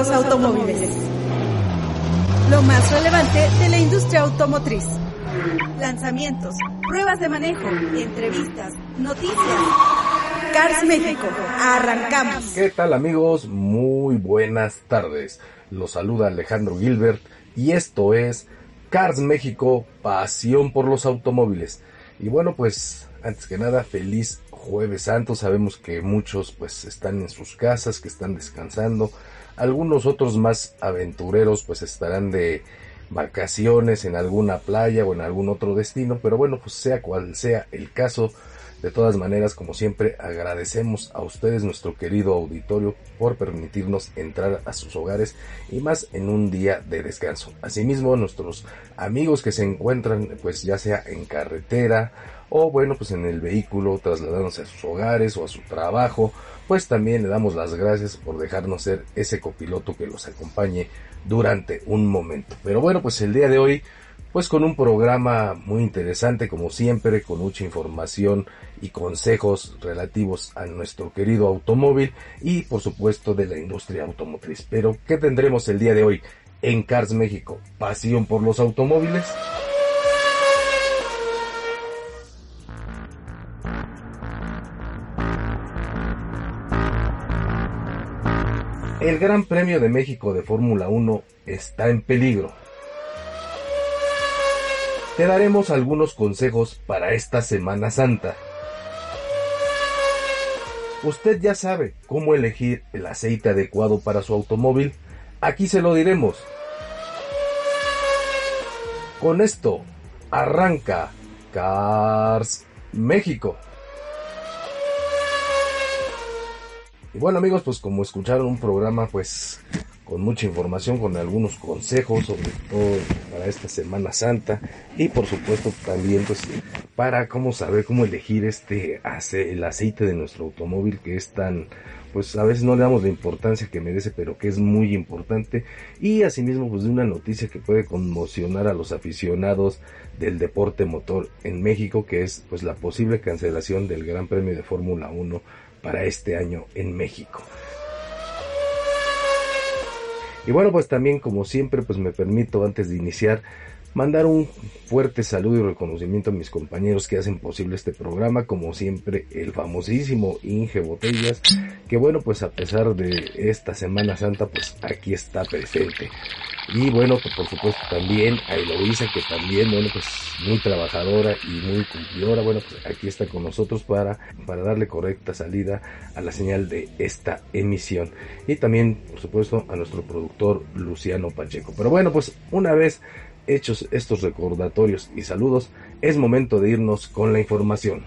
Los automóviles. Lo más relevante de la industria automotriz. Lanzamientos, pruebas de manejo, entrevistas, noticias. Cars México, arrancamos. ¿Qué tal amigos? Muy buenas tardes. Los saluda Alejandro Gilbert y esto es Cars México, pasión por los automóviles. Y bueno, pues antes que nada, feliz jueves santo. Sabemos que muchos pues están en sus casas, que están descansando. Algunos otros más aventureros pues estarán de vacaciones en alguna playa o en algún otro destino. Pero bueno, pues sea cual sea el caso, de todas maneras, como siempre, agradecemos a ustedes, nuestro querido auditorio, por permitirnos entrar a sus hogares y más en un día de descanso. Asimismo, nuestros amigos que se encuentran, pues ya sea en carretera o bueno, pues en el vehículo, trasladándose a sus hogares o a su trabajo, pues también le damos las gracias por dejarnos ser ese copiloto que los acompañe durante un momento. Pero bueno, pues el día de hoy pues con un programa muy interesante como siempre, con mucha información y consejos relativos a nuestro querido automóvil y por supuesto de la industria automotriz. Pero, ¿qué tendremos el día de hoy en Cars México? ¿Pasión por los automóviles? El Gran Premio de México de Fórmula 1 está en peligro te daremos algunos consejos para esta Semana Santa. Usted ya sabe cómo elegir el aceite adecuado para su automóvil. Aquí se lo diremos. Con esto, arranca Cars México. Y bueno amigos, pues como escucharon un programa pues con mucha información, con algunos consejos, sobre todo para esta Semana Santa. Y por supuesto también pues para cómo saber cómo elegir este el aceite de nuestro automóvil que es tan pues a veces no le damos la importancia que merece, pero que es muy importante. Y asimismo pues una noticia que puede conmocionar a los aficionados del deporte motor en México, que es pues la posible cancelación del Gran Premio de Fórmula 1 para este año en México. Y bueno, pues también como siempre, pues me permito antes de iniciar mandar un fuerte saludo y reconocimiento a mis compañeros que hacen posible este programa, como siempre el famosísimo Inge Botellas, que bueno, pues a pesar de esta Semana Santa, pues aquí está presente. Y bueno, pues por supuesto también a Eloisa, que también, bueno, pues muy trabajadora y muy cumplidora, bueno, pues aquí está con nosotros para, para darle correcta salida a la señal de esta emisión. Y también, por supuesto, a nuestro productor Luciano Pacheco. Pero bueno, pues una vez hechos estos recordatorios y saludos, es momento de irnos con la información.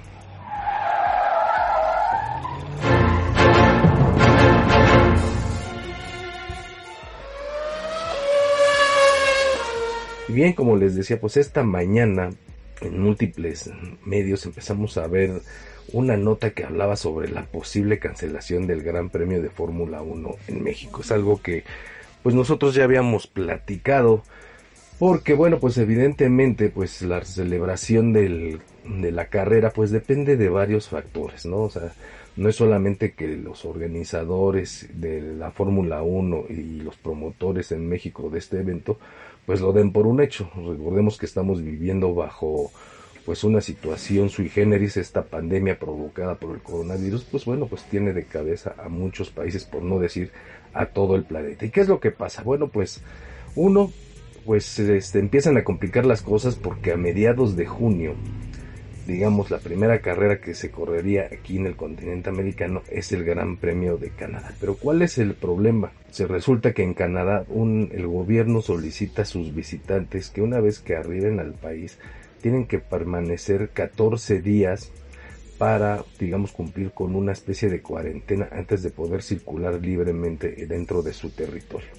Bien, como les decía, pues esta mañana en múltiples medios empezamos a ver una nota que hablaba sobre la posible cancelación del Gran Premio de Fórmula 1 en México. Es algo que pues nosotros ya habíamos platicado porque bueno, pues evidentemente pues la celebración del, de la carrera pues depende de varios factores, ¿no? O sea, no es solamente que los organizadores de la Fórmula 1 y los promotores en México de este evento pues lo den por un hecho. Recordemos que estamos viviendo bajo pues una situación sui generis, esta pandemia provocada por el coronavirus, pues bueno, pues tiene de cabeza a muchos países, por no decir a todo el planeta. ¿Y qué es lo que pasa? Bueno, pues uno, pues este, empiezan a complicar las cosas porque a mediados de junio digamos, la primera carrera que se correría aquí en el continente americano es el Gran Premio de Canadá. Pero ¿cuál es el problema? Se resulta que en Canadá un, el gobierno solicita a sus visitantes que una vez que arriben al país tienen que permanecer 14 días para, digamos, cumplir con una especie de cuarentena antes de poder circular libremente dentro de su territorio.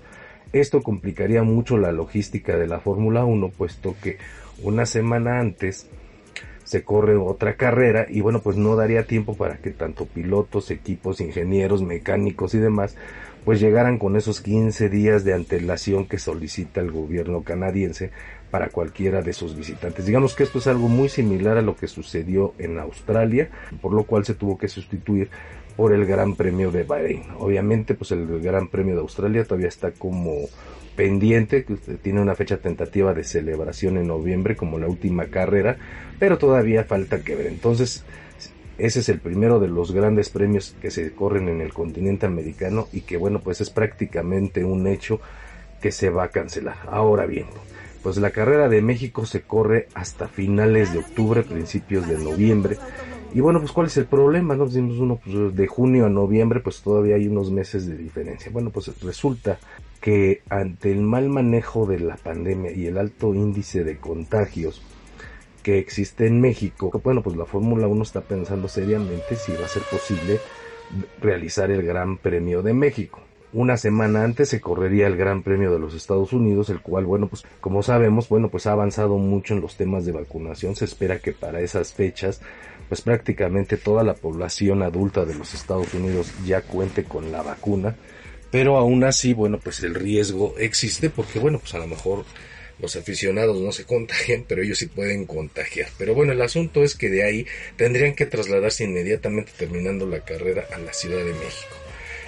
Esto complicaría mucho la logística de la Fórmula 1, puesto que una semana antes se corre otra carrera y bueno, pues no daría tiempo para que tanto pilotos, equipos, ingenieros, mecánicos y demás pues llegaran con esos 15 días de antelación que solicita el gobierno canadiense para cualquiera de sus visitantes. Digamos que esto es algo muy similar a lo que sucedió en Australia, por lo cual se tuvo que sustituir por el Gran Premio de Bahrein. Obviamente, pues el Gran Premio de Australia todavía está como pendiente, que tiene una fecha tentativa de celebración en noviembre como la última carrera, pero todavía falta que ver. Entonces, ese es el primero de los grandes premios que se corren en el continente americano y que bueno, pues es prácticamente un hecho que se va a cancelar. Ahora bien, pues la carrera de México se corre hasta finales de octubre, principios de noviembre. Y bueno, pues cuál es el problema, ¿no? Decimos uno pues, de junio a noviembre, pues todavía hay unos meses de diferencia. Bueno, pues resulta que ante el mal manejo de la pandemia y el alto índice de contagios que existe en México, bueno, pues la Fórmula 1 está pensando seriamente si va a ser posible realizar el Gran Premio de México. Una semana antes se correría el Gran Premio de los Estados Unidos, el cual, bueno, pues como sabemos, bueno, pues ha avanzado mucho en los temas de vacunación. Se espera que para esas fechas pues prácticamente toda la población adulta de los Estados Unidos ya cuente con la vacuna, pero aún así, bueno, pues el riesgo existe porque, bueno, pues a lo mejor los aficionados no se contagian, pero ellos sí pueden contagiar. Pero bueno, el asunto es que de ahí tendrían que trasladarse inmediatamente terminando la carrera a la Ciudad de México.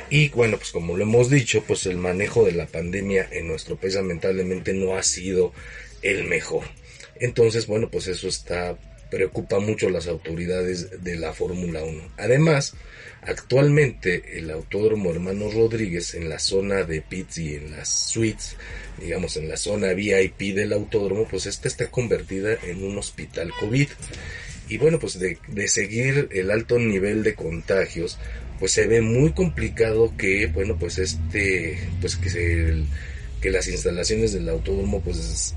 Y bueno, pues como lo hemos dicho, pues el manejo de la pandemia en nuestro país lamentablemente no ha sido el mejor. Entonces, bueno, pues eso está preocupa mucho a las autoridades de la Fórmula 1. Además, actualmente el Autódromo Hermanos Rodríguez en la zona de pits y en las suites, digamos en la zona VIP del autódromo, pues esta está convertida en un hospital COVID. Y bueno, pues de, seguir el alto nivel de contagios, pues se ve muy complicado que, bueno, pues este, pues que se, que las instalaciones del autódromo pues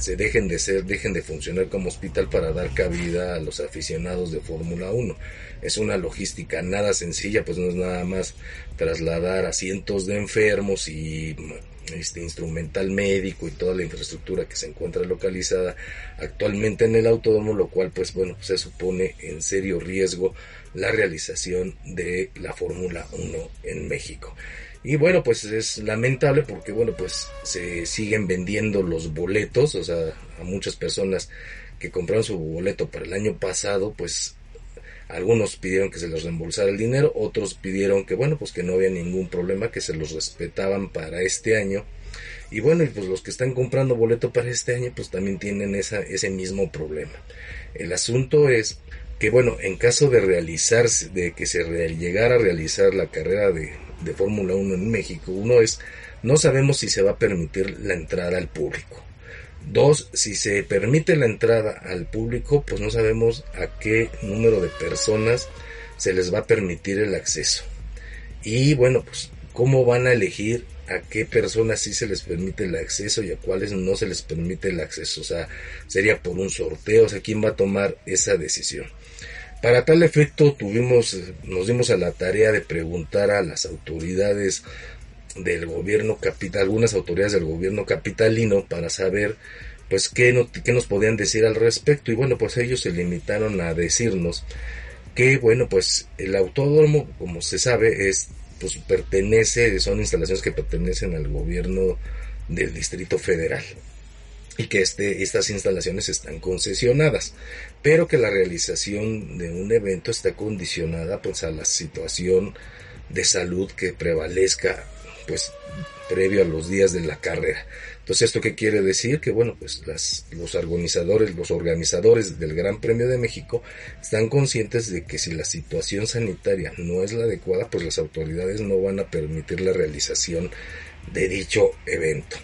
se dejen de ser, dejen de funcionar como hospital para dar cabida a los aficionados de Fórmula 1. Es una logística nada sencilla, pues no es nada más trasladar a cientos de enfermos y este instrumental médico y toda la infraestructura que se encuentra localizada actualmente en el autódromo, lo cual pues bueno, se supone en serio riesgo la realización de la Fórmula 1 en México. Y bueno, pues es lamentable porque bueno, pues se siguen vendiendo los boletos, o sea, a muchas personas que compraron su boleto para el año pasado, pues algunos pidieron que se les reembolsara el dinero, otros pidieron que bueno, pues que no había ningún problema, que se los respetaban para este año. Y bueno, pues los que están comprando boleto para este año, pues también tienen esa, ese mismo problema. El asunto es que bueno, en caso de realizarse, de que se llegara a realizar la carrera de, de Fórmula 1 en México, uno es, no sabemos si se va a permitir la entrada al público. Dos, si se permite la entrada al público, pues no sabemos a qué número de personas se les va a permitir el acceso. Y bueno, pues cómo van a elegir a qué personas sí se les permite el acceso y a cuáles no se les permite el acceso. O sea, sería por un sorteo, o sea, ¿quién va a tomar esa decisión? Para tal efecto tuvimos, nos dimos a la tarea de preguntar a las autoridades del gobierno capital, algunas autoridades del gobierno capitalino para saber pues qué, qué nos podían decir al respecto. Y bueno pues ellos se limitaron a decirnos que bueno pues el autódromo como se sabe es pues pertenece son instalaciones que pertenecen al gobierno del distrito federal y que este, estas instalaciones están concesionadas, pero que la realización de un evento está condicionada pues a la situación de salud que prevalezca pues previo a los días de la carrera. Entonces, ¿esto qué quiere decir? Que bueno, pues las, los organizadores, los organizadores del Gran Premio de México están conscientes de que si la situación sanitaria no es la adecuada, pues las autoridades no van a permitir la realización de dicho evento.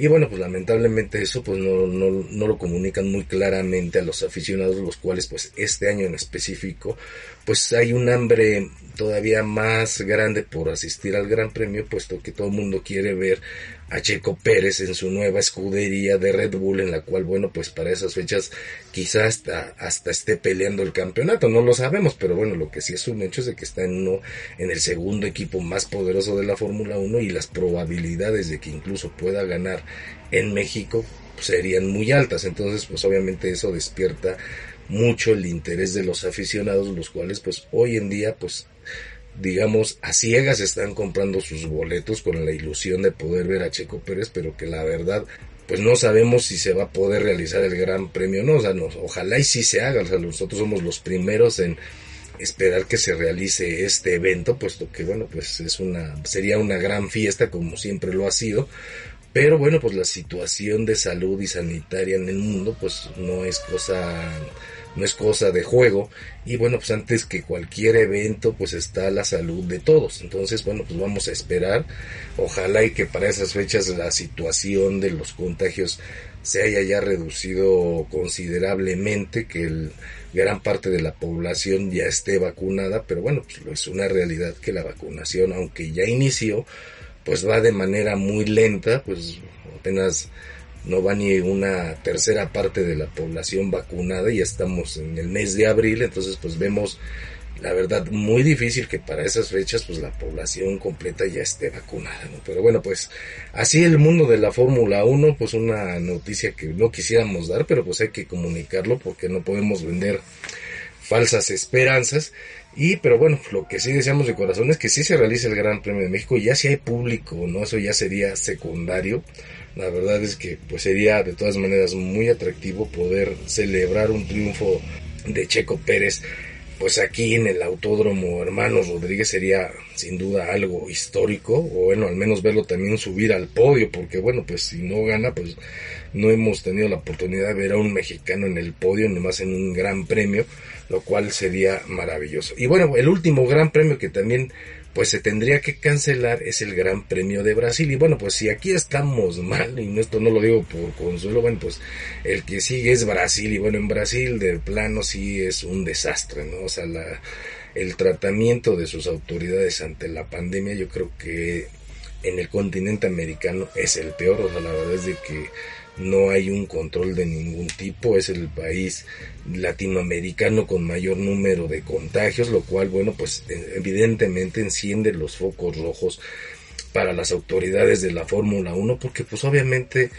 Y bueno, pues lamentablemente eso pues no, no, no lo comunican muy claramente a los aficionados, los cuales pues este año en específico pues hay un hambre todavía más grande por asistir al Gran Premio, puesto que todo el mundo quiere ver a Checo Pérez en su nueva escudería de Red Bull, en la cual, bueno, pues para esas fechas quizás hasta, hasta esté peleando el campeonato, no lo sabemos, pero bueno, lo que sí es un hecho es de que está en, uno, en el segundo equipo más poderoso de la Fórmula 1 y las probabilidades de que incluso pueda ganar en México pues, serían muy altas, entonces pues obviamente eso despierta mucho el interés de los aficionados, los cuales pues hoy en día pues digamos a ciegas están comprando sus boletos con la ilusión de poder ver a Checo Pérez, pero que la verdad pues no sabemos si se va a poder realizar el gran premio no, o sea, ojalá y sí se haga, o sea, nosotros somos los primeros en esperar que se realice este evento, puesto que bueno, pues es una sería una gran fiesta como siempre lo ha sido, pero bueno, pues la situación de salud y sanitaria en el mundo pues no es cosa no es cosa de juego. Y bueno pues antes que cualquier evento pues está la salud de todos. Entonces bueno pues vamos a esperar. Ojalá y que para esas fechas la situación de los contagios se haya ya reducido considerablemente que el gran parte de la población ya esté vacunada. Pero bueno pues es una realidad que la vacunación aunque ya inició pues va de manera muy lenta. Pues apenas no va ni una tercera parte de la población vacunada y estamos en el mes de abril, entonces pues vemos la verdad muy difícil que para esas fechas pues la población completa ya esté vacunada, ¿no? Pero bueno, pues así el mundo de la Fórmula 1, pues una noticia que no quisiéramos dar, pero pues hay que comunicarlo porque no podemos vender falsas esperanzas. Y, pero bueno, lo que sí deseamos de corazón es que sí se realice el Gran Premio de México, ya si hay público, ¿no? Eso ya sería secundario la verdad es que pues sería de todas maneras muy atractivo poder celebrar un triunfo de Checo Pérez pues aquí en el Autódromo Hermanos Rodríguez sería sin duda algo histórico, o bueno, al menos verlo también subir al podio, porque bueno, pues si no gana, pues no hemos tenido la oportunidad de ver a un mexicano en el podio, nomás en un gran premio, lo cual sería maravilloso. Y bueno, el último gran premio que también pues se tendría que cancelar es el Gran Premio de Brasil. Y bueno, pues si aquí estamos mal, y esto no lo digo por consuelo, bueno, pues el que sigue es Brasil. Y bueno, en Brasil de plano sí es un desastre, ¿no? O sea, la, el tratamiento de sus autoridades ante la pandemia yo creo que en el continente americano es el peor. O sea, la verdad es de que no hay un control de ningún tipo, es el país latinoamericano con mayor número de contagios, lo cual, bueno, pues eh, evidentemente enciende los focos rojos para las autoridades de la Fórmula 1, porque pues obviamente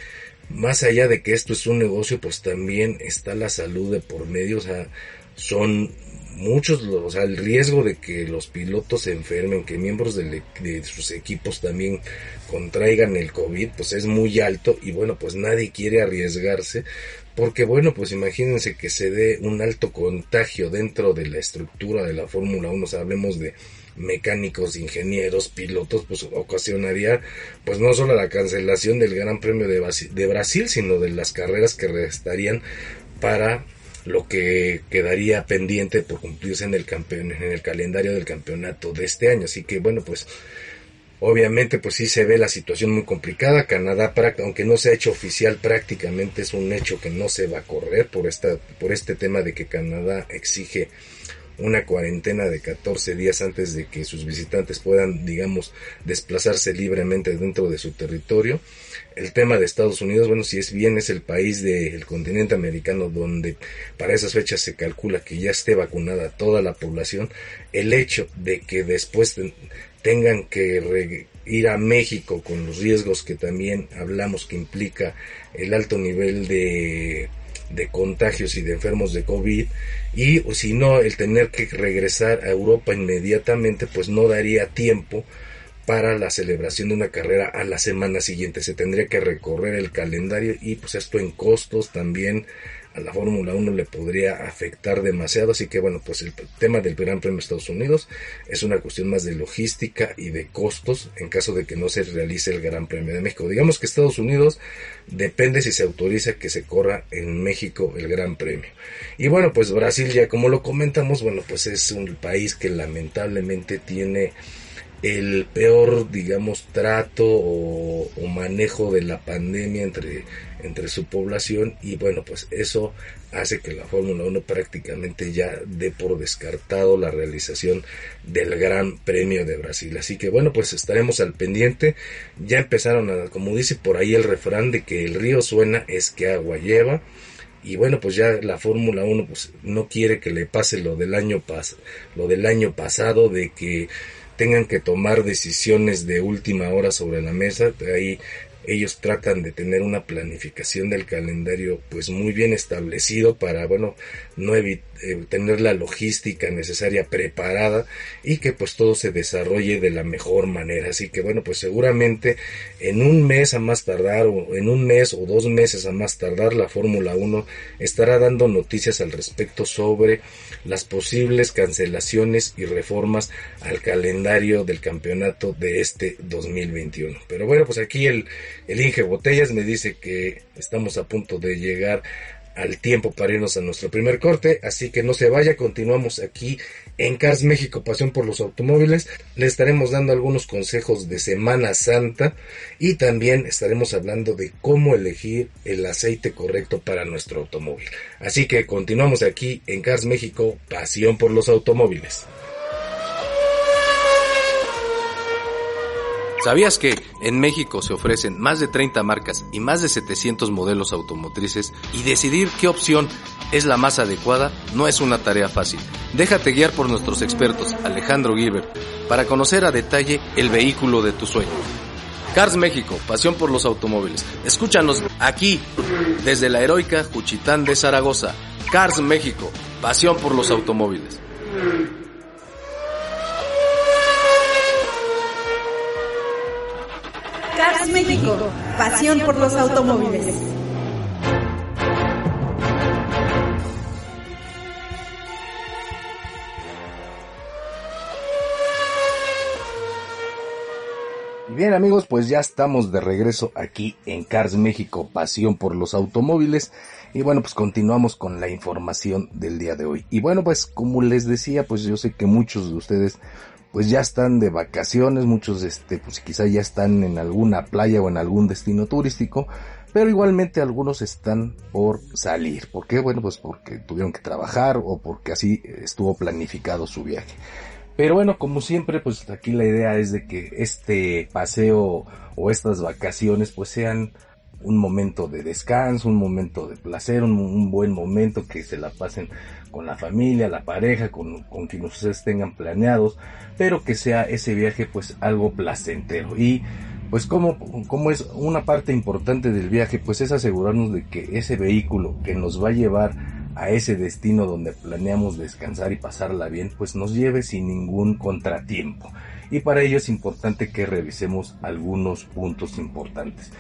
más allá de que esto es un negocio, pues también está la salud de por medio, o sea, son muchos, o sea, el riesgo de que los pilotos se enfermen, que miembros de, de, sus equipos también contraigan el COVID, pues es muy alto y bueno, pues nadie quiere arriesgarse porque bueno, pues imagínense que se dé un alto contagio dentro de la estructura de la Fórmula 1, o sea, hablemos de mecánicos, ingenieros, pilotos, pues ocasionaría pues no solo la cancelación del Gran Premio de, de Brasil, sino de las carreras que restarían para lo que quedaría pendiente por cumplirse en el campeón, en el calendario del campeonato de este año. Así que bueno, pues obviamente pues sí se ve la situación muy complicada. Canadá, aunque no se ha hecho oficial, prácticamente es un hecho que no se va a correr por esta, por este tema de que Canadá exige una cuarentena de 14 días antes de que sus visitantes puedan, digamos, desplazarse libremente dentro de su territorio. El tema de Estados Unidos, bueno, si es bien es el país del continente americano donde para esas fechas se calcula que ya esté vacunada toda la población, el hecho de que después tengan que ir a México con los riesgos que también hablamos que implica el alto nivel de de contagios y de enfermos de COVID y si no el tener que regresar a Europa inmediatamente pues no daría tiempo para la celebración de una carrera a la semana siguiente. Se tendría que recorrer el calendario y pues esto en costos también a la Fórmula 1 le podría afectar demasiado. Así que bueno, pues el tema del Gran Premio de Estados Unidos es una cuestión más de logística y de costos en caso de que no se realice el Gran Premio de México. Digamos que Estados Unidos depende si se autoriza que se corra en México el Gran Premio. Y bueno, pues Brasil ya como lo comentamos, bueno, pues es un país que lamentablemente tiene el peor, digamos, trato o, manejo de la pandemia entre, entre su población y bueno, pues eso hace que la Fórmula 1 prácticamente ya dé por descartado la realización del Gran Premio de Brasil. Así que bueno, pues estaremos al pendiente. Ya empezaron a, como dice por ahí el refrán de que el río suena es que agua lleva. Y bueno, pues ya la Fórmula 1 pues no quiere que le pase lo del año pas lo del año pasado de que tengan que tomar decisiones de última hora sobre la mesa. Ahí ellos tratan de tener una planificación del calendario pues muy bien establecido para bueno no evitar eh, tener la logística necesaria preparada y que pues todo se desarrolle de la mejor manera. Así que bueno, pues seguramente en un mes a más tardar o en un mes o dos meses a más tardar la Fórmula 1 estará dando noticias al respecto sobre las posibles cancelaciones y reformas al calendario del campeonato de este 2021. Pero bueno, pues aquí el, el Inge Botellas me dice que estamos a punto de llegar al tiempo para irnos a nuestro primer corte, así que no se vaya, continuamos aquí en Cars México, pasión por los automóviles, le estaremos dando algunos consejos de Semana Santa y también estaremos hablando de cómo elegir el aceite correcto para nuestro automóvil. Así que continuamos aquí en Cars México, pasión por los automóviles. ¿Sabías que en México se ofrecen más de 30 marcas y más de 700 modelos automotrices y decidir qué opción es la más adecuada no es una tarea fácil? Déjate guiar por nuestros expertos Alejandro Gilbert para conocer a detalle el vehículo de tu sueño. Cars México, pasión por los automóviles. Escúchanos aquí, desde la heroica Juchitán de Zaragoza. Cars México, pasión por los automóviles. México, pasión por los automóviles. Bien amigos, pues ya estamos de regreso aquí en Cars México, pasión por los automóviles. Y bueno, pues continuamos con la información del día de hoy. Y bueno, pues como les decía, pues yo sé que muchos de ustedes pues ya están de vacaciones, muchos este, pues quizá ya están en alguna playa o en algún destino turístico, pero igualmente algunos están por salir. ¿Por qué? Bueno, pues porque tuvieron que trabajar o porque así estuvo planificado su viaje. Pero bueno, como siempre, pues aquí la idea es de que este paseo o estas vacaciones pues sean un momento de descanso, un momento de placer, un, buen momento que se la pasen con la familia, la pareja, con, con ustedes tengan planeados, pero que sea ese viaje pues algo placentero. Y pues como, como es una parte importante del viaje, pues es asegurarnos de que ese vehículo que nos va a llevar a ese destino donde planeamos descansar y pasarla bien, pues nos lleve sin ningún contratiempo. Y para ello es importante que revisemos algunos puntos importantes.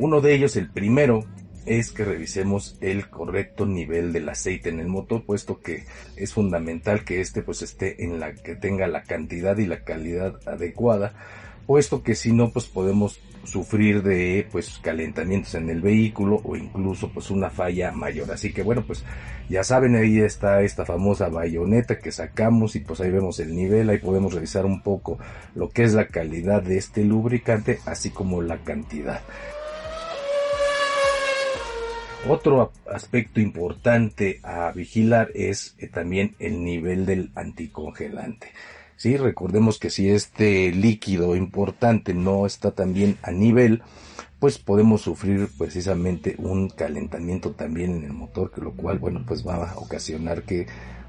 Uno de ellos, el primero, es que revisemos el correcto nivel del aceite en el motor, puesto que es fundamental que este pues esté en la que tenga la cantidad y la calidad adecuada, puesto que si no pues podemos sufrir de pues calentamientos en el vehículo o incluso pues una falla mayor. Así que bueno pues ya saben ahí está esta famosa bayoneta que sacamos y pues ahí vemos el nivel, ahí podemos revisar un poco lo que es la calidad de este lubricante así como la cantidad. Otro aspecto importante a vigilar es eh, también el nivel del anticongelante. Sí, recordemos que si este líquido importante no está también a nivel, pues podemos sufrir precisamente un calentamiento también en el motor, que lo cual, bueno, pues va a ocasionar que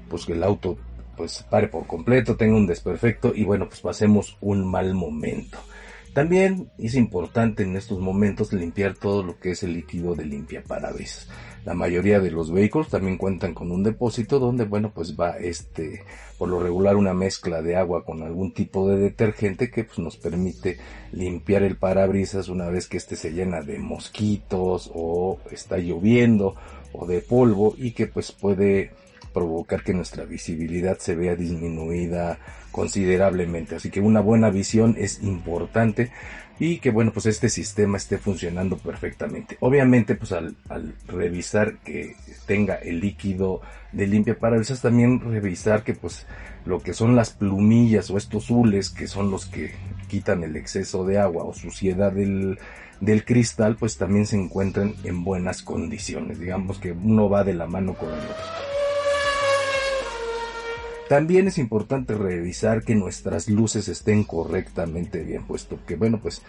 pues el auto pues pare por completo, tenga un desperfecto y bueno, pues pasemos un mal momento. También es importante en estos momentos limpiar todo lo que es el líquido de limpia parabrisas. La mayoría de los vehículos también cuentan con un depósito donde, bueno, pues va este, por lo regular una mezcla de agua con algún tipo de detergente que pues nos permite limpiar el parabrisas una vez que este se llena de mosquitos o está lloviendo o de polvo y que pues puede provocar que nuestra visibilidad se vea disminuida considerablemente. Así que una buena visión es importante y que bueno pues este sistema esté funcionando perfectamente. Obviamente pues al, revisar que tenga el líquido de limpia parabrisas también revisar que pues lo que son las plumillas o estos hules que son los que quitan el exceso de agua o suciedad del, del cristal pues también se encuentran en buenas condiciones. Digamos que uno va de la mano con el otro. También es importante revisar que nuestras luces estén correctamente bien, puesto que, bueno, pues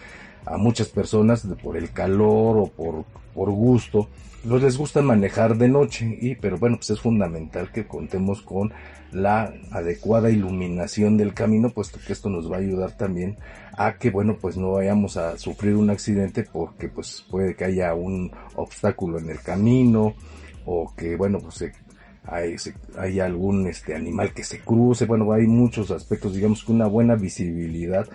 a muchas personas por el calor o por, por gusto, no les gusta manejar de noche. Y pero bueno pues es fundamental que contemos con la adecuada iluminación del camino puesto que esto nos va a ayudar también a que bueno pues no vayamos a sufrir un accidente porque pues puede que haya un obstáculo en el camino o que bueno pues se hay, algún este animal que se cruce, bueno, hay muchos aspectos, digamos que una buena visibilidad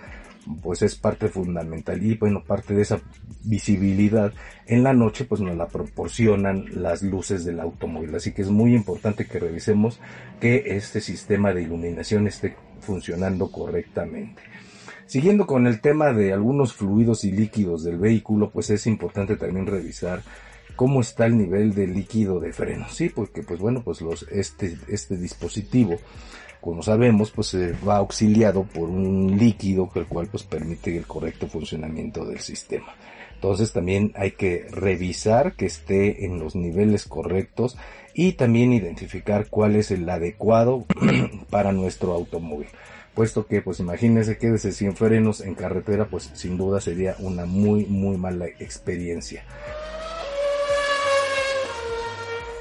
pues es parte fundamental. Y bueno, parte de esa visibilidad en la noche pues nos la proporcionan las luces del automóvil, así que es muy importante que revisemos que este sistema de iluminación esté funcionando correctamente. Siguiendo con el tema de algunos fluidos y líquidos del vehículo, pues es importante también revisar cómo está el nivel de líquido de freno. Sí, porque pues bueno, pues este, este dispositivo, como sabemos, pues se va auxiliado por un líquido el cual pues permite el correcto funcionamiento del sistema. Entonces también hay que revisar que esté en los niveles correctos y también identificar cuál es el adecuado para nuestro automóvil. Puesto que pues imagínense que desde sin frenos en carretera pues sin duda sería una muy muy mala experiencia.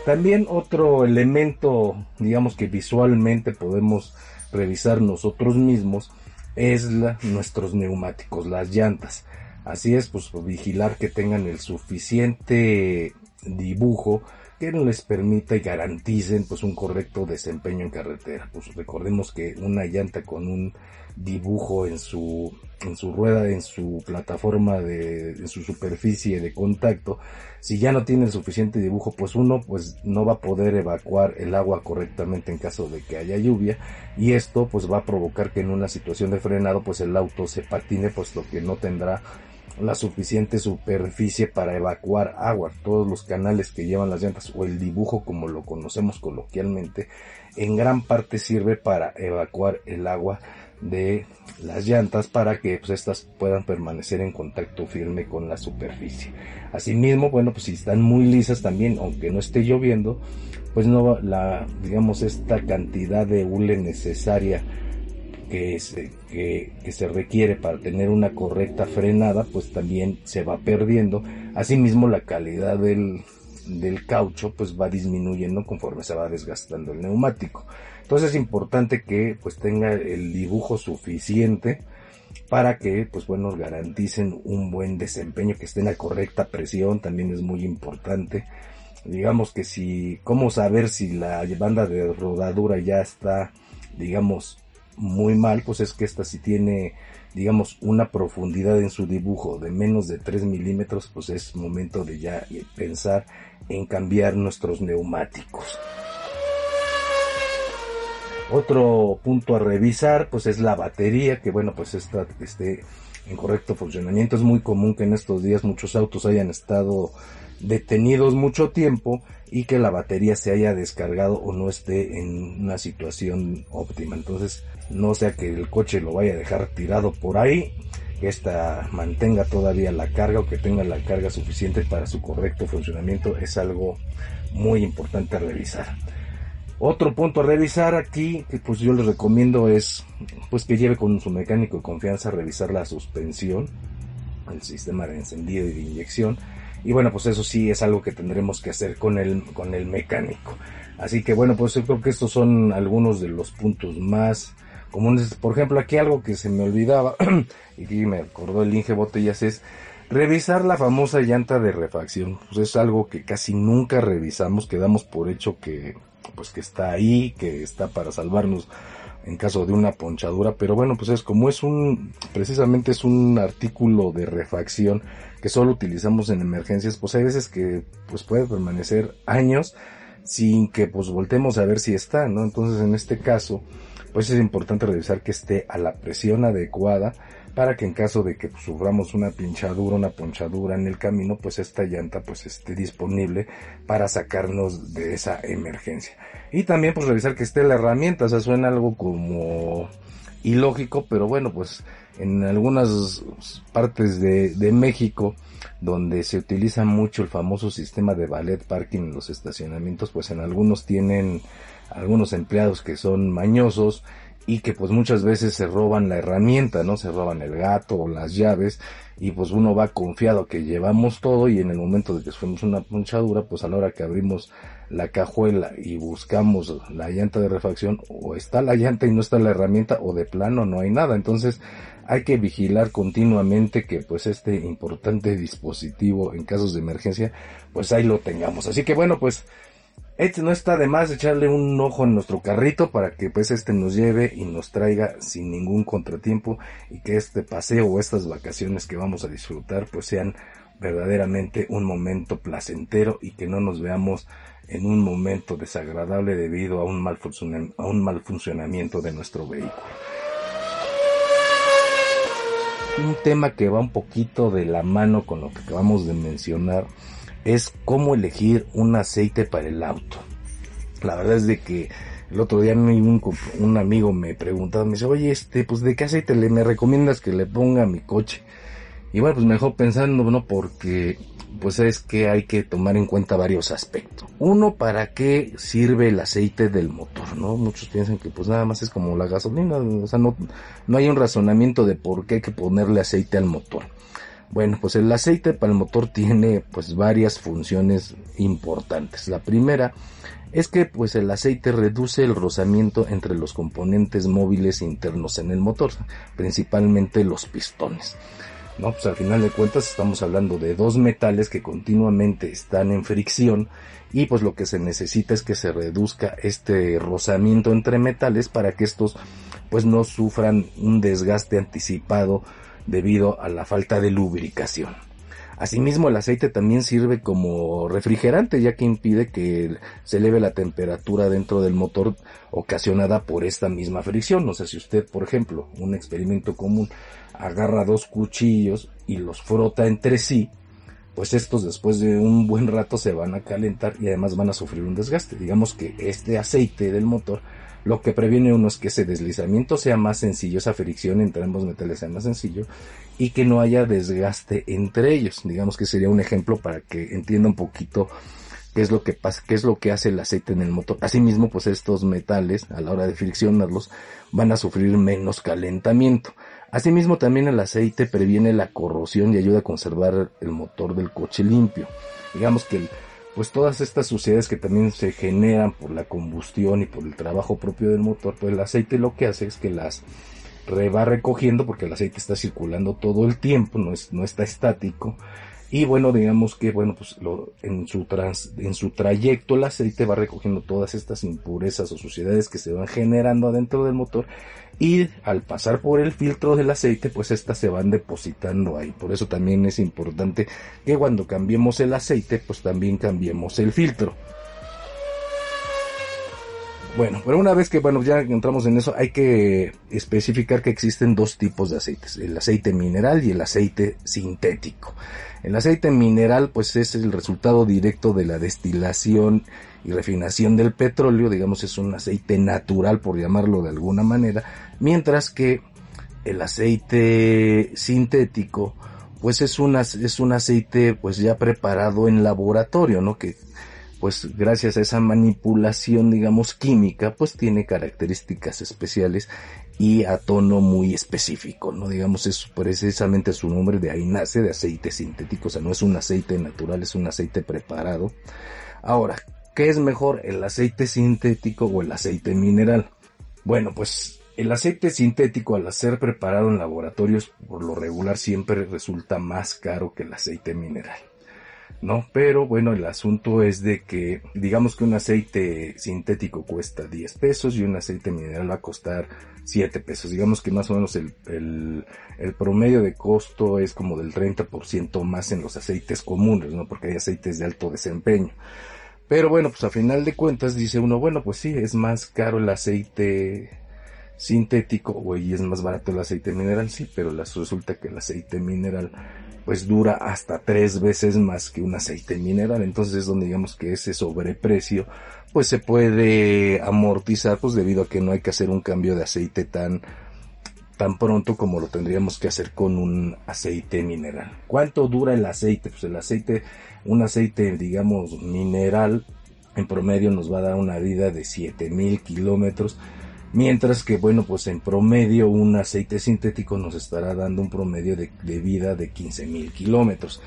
También otro elemento, digamos que visualmente podemos revisar nosotros mismos es nuestros neumáticos, las llantas. Así es, pues vigilar que tengan el suficiente dibujo que les permita y garanticen pues un correcto desempeño en carretera. Pues recordemos que una llanta con un dibujo en su en su rueda, en su plataforma de en su superficie de contacto, si ya no tiene el suficiente dibujo, pues uno pues no va a poder evacuar el agua correctamente en caso de que haya lluvia y esto pues va a provocar que en una situación de frenado pues el auto se patine pues lo que no tendrá la suficiente superficie para evacuar agua. Todos los canales que llevan las llantas o el dibujo como lo conocemos coloquialmente, en gran parte sirve para evacuar el agua de las llantas para que pues, estas puedan permanecer en contacto firme con la superficie. Asimismo, bueno, pues si están muy lisas también, aunque no esté lloviendo, pues no la, digamos, esta cantidad de hule necesaria que se, que, se requiere para tener una correcta frenada, pues también se va perdiendo. Asimismo, la calidad del, del caucho pues va disminuyendo conforme se va desgastando el neumático. Entonces es importante que pues tenga el dibujo suficiente para que pues bueno garanticen un buen desempeño, que esté en la correcta presión, también es muy importante. Digamos que si, cómo saber si la banda de rodadura ya está, digamos, muy mal, pues es que esta si tiene, digamos, una profundidad en su dibujo de menos de 3 milímetros, pues es momento de ya pensar en cambiar nuestros neumáticos. Otro punto a revisar, pues es la batería, que bueno, pues está este, en correcto funcionamiento. Es muy común que en estos días muchos autos hayan estado detenidos mucho tiempo y que la batería se haya descargado o no esté en una situación óptima. Entonces, no sea que el coche lo vaya a dejar tirado por ahí, que ésta mantenga todavía la carga o que tenga la carga suficiente para su correcto funcionamiento es algo muy importante a revisar. Otro punto a revisar aquí, que pues yo les recomiendo es pues que lleve con su mecánico de confianza a revisar la suspensión, el sistema de encendido y de inyección, y bueno, pues eso sí es algo que tendremos que hacer con el, con el mecánico. Así que bueno, pues yo creo que estos son algunos de los puntos más comunes. Por ejemplo, aquí algo que se me olvidaba, y aquí me acordó el Inge Botellas, es revisar la famosa llanta de refacción. Pues es algo que casi nunca revisamos, quedamos por hecho que, pues que está ahí, que está para salvarnos en caso de una ponchadura, pero bueno, pues es como es un, precisamente es un artículo de refacción que solo utilizamos en emergencias, pues hay veces que pues puede permanecer años sin que pues voltemos a ver si está, ¿no? Entonces en este caso, pues es importante revisar que esté a la presión adecuada para que en caso de que suframos una pinchadura, una ponchadura en el camino, pues esta llanta pues esté disponible para sacarnos de esa emergencia. Y también pues revisar que esté la herramienta, o sea, suena algo como ilógico, pero bueno, pues en algunas partes de, de México, donde se utiliza mucho el famoso sistema de ballet parking en los estacionamientos, pues en algunos tienen algunos empleados que son mañosos y que pues muchas veces se roban la herramienta, ¿no? Se roban el gato o las llaves y pues uno va confiado que llevamos todo y en el momento de que fuimos una punchadura, pues a la hora que abrimos la cajuela y buscamos la llanta de refacción, o está la llanta y no está la herramienta, o de plano no hay nada. Entonces hay que vigilar continuamente que pues este importante dispositivo en casos de emergencia, pues ahí lo tengamos. Así que bueno, pues este no está de más echarle un ojo en nuestro carrito para que pues este nos lleve y nos traiga sin ningún contratiempo y que este paseo o estas vacaciones que vamos a disfrutar pues sean verdaderamente un momento placentero y que no nos veamos en un momento desagradable debido a un mal, a un mal funcionamiento de nuestro vehículo. Un tema que va un poquito de la mano con lo que acabamos de mencionar es cómo elegir un aceite para el auto. La verdad es de que el otro día un, un amigo me preguntaba, me dice, oye, este, pues de qué aceite le me recomiendas que le ponga a mi coche. Y bueno, pues mejor pensando, ¿no? Porque pues es que hay que tomar en cuenta varios aspectos. Uno, ¿para qué sirve el aceite del motor? ¿No? Muchos piensan que pues nada más es como la gasolina, o sea, no, no hay un razonamiento de por qué hay que ponerle aceite al motor. Bueno, pues el aceite para el motor tiene pues varias funciones importantes. La primera es que pues el aceite reduce el rozamiento entre los componentes móviles internos en el motor, principalmente los pistones. ¿no? Pues al final de cuentas estamos hablando de dos metales que continuamente están en fricción y pues lo que se necesita es que se reduzca este rozamiento entre metales para que estos pues no sufran un desgaste anticipado debido a la falta de lubricación. Asimismo, el aceite también sirve como refrigerante, ya que impide que se eleve la temperatura dentro del motor ocasionada por esta misma fricción. O sea, si usted, por ejemplo, un experimento común, agarra dos cuchillos y los frota entre sí, pues estos después de un buen rato se van a calentar y además van a sufrir un desgaste. Digamos que este aceite del motor lo que previene uno es que ese deslizamiento sea más sencillo, esa fricción entre ambos metales sea más sencillo y que no haya desgaste entre ellos. Digamos que sería un ejemplo para que entienda un poquito qué es lo que pasa, qué es lo que hace el aceite en el motor. Asimismo, pues estos metales a la hora de friccionarlos van a sufrir menos calentamiento. Asimismo, también el aceite previene la corrosión y ayuda a conservar el motor del coche limpio. Digamos que pues todas estas suciedades que también se generan por la combustión y por el trabajo propio del motor, pues el aceite lo que hace es que las va recogiendo porque el aceite está circulando todo el tiempo, no, es, no está estático. Y bueno, digamos que bueno, pues lo, en su trans, en su trayecto el aceite va recogiendo todas estas impurezas o suciedades que se van generando adentro del motor y al pasar por el filtro del aceite, pues estas se van depositando ahí. Por eso también es importante que cuando cambiemos el aceite, pues también cambiemos el filtro. Bueno, pero una vez que bueno, ya entramos en eso, hay que especificar que existen dos tipos de aceites, el aceite mineral y el aceite sintético. El aceite mineral pues es el resultado directo de la destilación y refinación del petróleo, digamos es un aceite natural por llamarlo de alguna manera, mientras que el aceite sintético pues es un, es un aceite pues ya preparado en laboratorio, ¿no? Que pues gracias a esa manipulación digamos química pues tiene características especiales y a tono muy específico, ¿no? Digamos, es precisamente su nombre, de ahí nace, de aceite sintético, o sea, no es un aceite natural, es un aceite preparado. Ahora, ¿qué es mejor, el aceite sintético o el aceite mineral? Bueno, pues el aceite sintético al ser preparado en laboratorios por lo regular siempre resulta más caro que el aceite mineral. ¿no? Pero bueno, el asunto es de que digamos que un aceite sintético cuesta 10 pesos y un aceite mineral va a costar 7 pesos. Digamos que más o menos el, el, promedio de costo es como del 30% más en los aceites comunes, ¿no? Porque hay aceites de alto desempeño. Pero bueno, pues a final de cuentas dice uno, bueno, pues sí, es más caro el aceite sintético, güey, es más barato el aceite mineral, sí, pero resulta que el aceite mineral pues dura hasta tres veces más que un aceite mineral, entonces es donde digamos que ese sobreprecio pues se puede amortizar pues debido a que no hay que hacer un cambio de aceite tan tan pronto como lo tendríamos que hacer con un aceite mineral. ¿Cuánto dura el aceite? Pues el aceite, un aceite digamos mineral en promedio nos va a dar una vida de 7000 kilómetros Mientras que, bueno, pues en promedio un aceite sintético nos estará dando un promedio de, vida de 15.000 kilómetros.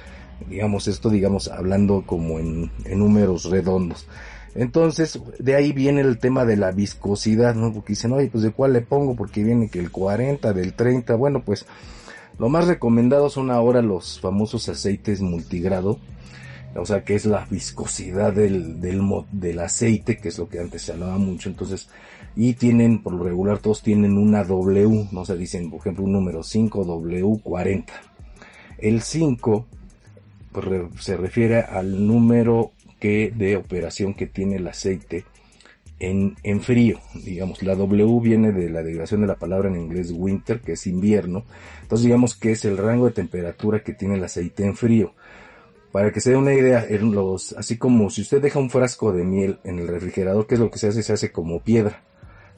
Digamos esto, digamos, hablando como en, números redondos. Entonces, de ahí viene el tema de la viscosidad, ¿no? Porque dicen, oye, pues de cuál le pongo, porque viene que el 40, del 30, bueno, pues lo más recomendado son ahora los famosos aceites multigrado, o sea, que es la viscosidad del, del, del aceite, que es lo que antes se hablaba mucho, entonces, y tienen, por lo regular, todos tienen una W, no se dicen, por ejemplo, un número 5W40. El 5 pues, se refiere al número que, de operación que tiene el aceite en, en frío, digamos, la W viene de la derivación de la palabra en inglés winter, que es invierno, entonces digamos que es el rango de temperatura que tiene el aceite en frío. Para que se dé una idea, en los, así como si usted deja un frasco de miel en el refrigerador, ¿qué es lo que se hace? Se hace como piedra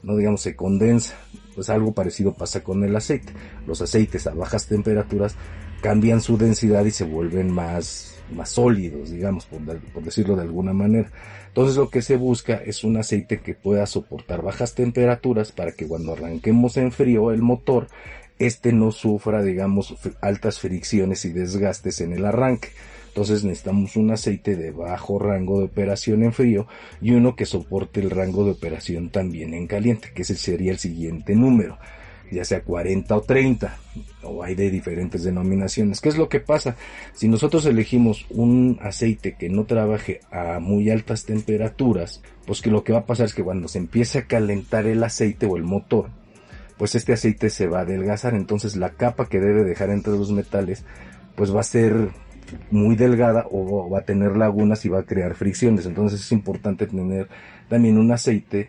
no digamos se condensa. Pues algo parecido pasa con el aceite. Los aceites a bajas temperaturas cambian su densidad y se vuelven más, más sólidos, digamos, por, por decirlo de alguna manera. Entonces lo que se busca es un aceite que pueda soportar bajas temperaturas para que cuando arranquemos en frío el motor, este no sufra, digamos, altas fricciones y desgastes en el arranque. Entonces necesitamos un aceite de bajo rango de operación en frío y uno que soporte el rango de operación también en caliente, que ese sería el siguiente número, ya sea 40 o 30, o hay de diferentes denominaciones. ¿Qué es lo que pasa? Si nosotros elegimos un aceite que no trabaje a muy altas temperaturas, pues que lo que va a pasar es que cuando se empiece a calentar el aceite o el motor, pues este aceite se va a adelgazar, entonces la capa que debe dejar entre los metales pues va a ser muy delgada o va a tener lagunas y va a crear fricciones. Entonces es importante tener también un aceite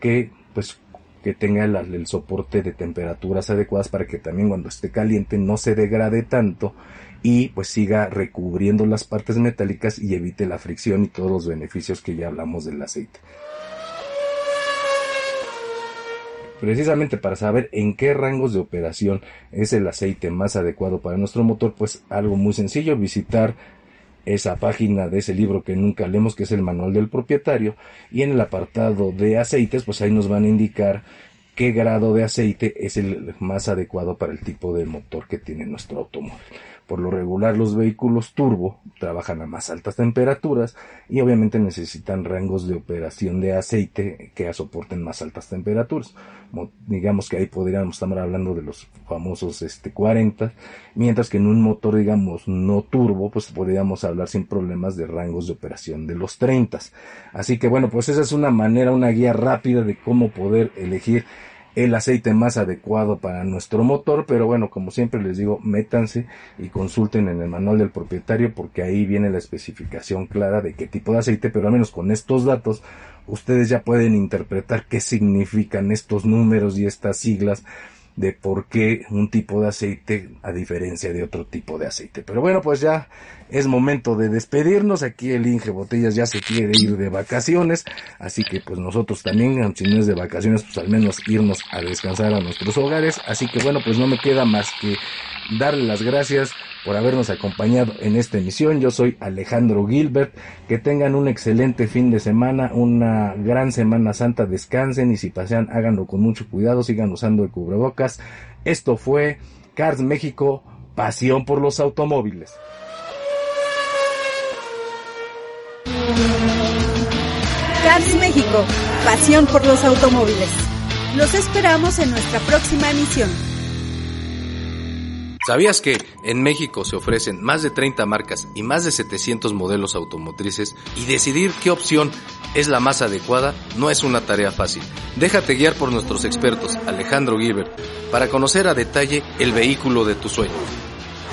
que pues que tenga el, soporte de temperaturas adecuadas para que también cuando esté caliente no se degrade tanto y pues siga recubriendo las partes metálicas y evite la fricción y todos los beneficios que ya hablamos del aceite. Precisamente para saber en qué rangos de operación es el aceite más adecuado para nuestro motor, pues algo muy sencillo, visitar esa página de ese libro que nunca leemos, que es el manual del propietario, y en el apartado de aceites, pues ahí nos van a indicar qué grado de aceite es el más adecuado para el tipo de motor que tiene nuestro automóvil. Por lo regular los vehículos turbo trabajan a más altas temperaturas y obviamente necesitan rangos de operación de aceite que soporten más altas temperaturas. Digamos que ahí podríamos estar hablando de los famosos este 40, mientras que en un motor digamos no turbo pues podríamos hablar sin problemas de rangos de operación de los 30. Así que bueno, pues esa es una manera, una guía rápida de cómo poder elegir el aceite más adecuado para nuestro motor, pero bueno, como siempre les digo, métanse y consulten en el manual del propietario porque ahí viene la especificación clara de qué tipo de aceite, pero al menos con estos datos ustedes ya pueden interpretar qué significan estos números y estas siglas de por qué un tipo de aceite a diferencia de otro tipo de aceite. Pero bueno, pues ya es momento de despedirnos. Aquí el Inge Botellas ya se quiere ir de vacaciones. Así que pues nosotros también, si no es de vacaciones, pues al menos irnos a descansar a nuestros hogares. Así que bueno, pues no me queda más que darle las gracias por habernos acompañado en esta emisión. Yo soy Alejandro Gilbert. Que tengan un excelente fin de semana, una gran Semana Santa. Descansen y si pasean, háganlo con mucho cuidado. Sigan usando el cubrebocas. Esto fue Cars México, pasión por los automóviles. Cars México, pasión por los automóviles. Los esperamos en nuestra próxima emisión. ¿Sabías que en México se ofrecen más de 30 marcas y más de 700 modelos automotrices y decidir qué opción es la más adecuada no es una tarea fácil? Déjate guiar por nuestros expertos Alejandro Gilbert para conocer a detalle el vehículo de tu sueño.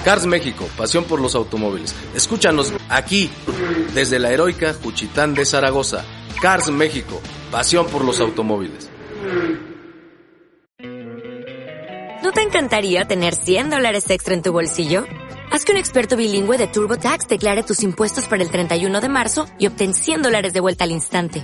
Cars México, pasión por los automóviles. Escúchanos aquí, desde la heroica Juchitán de Zaragoza. Cars México, pasión por los automóviles. ¿No te encantaría tener 100 dólares extra en tu bolsillo? Haz que un experto bilingüe de TurboTax declare tus impuestos para el 31 de marzo y obtén 100 dólares de vuelta al instante.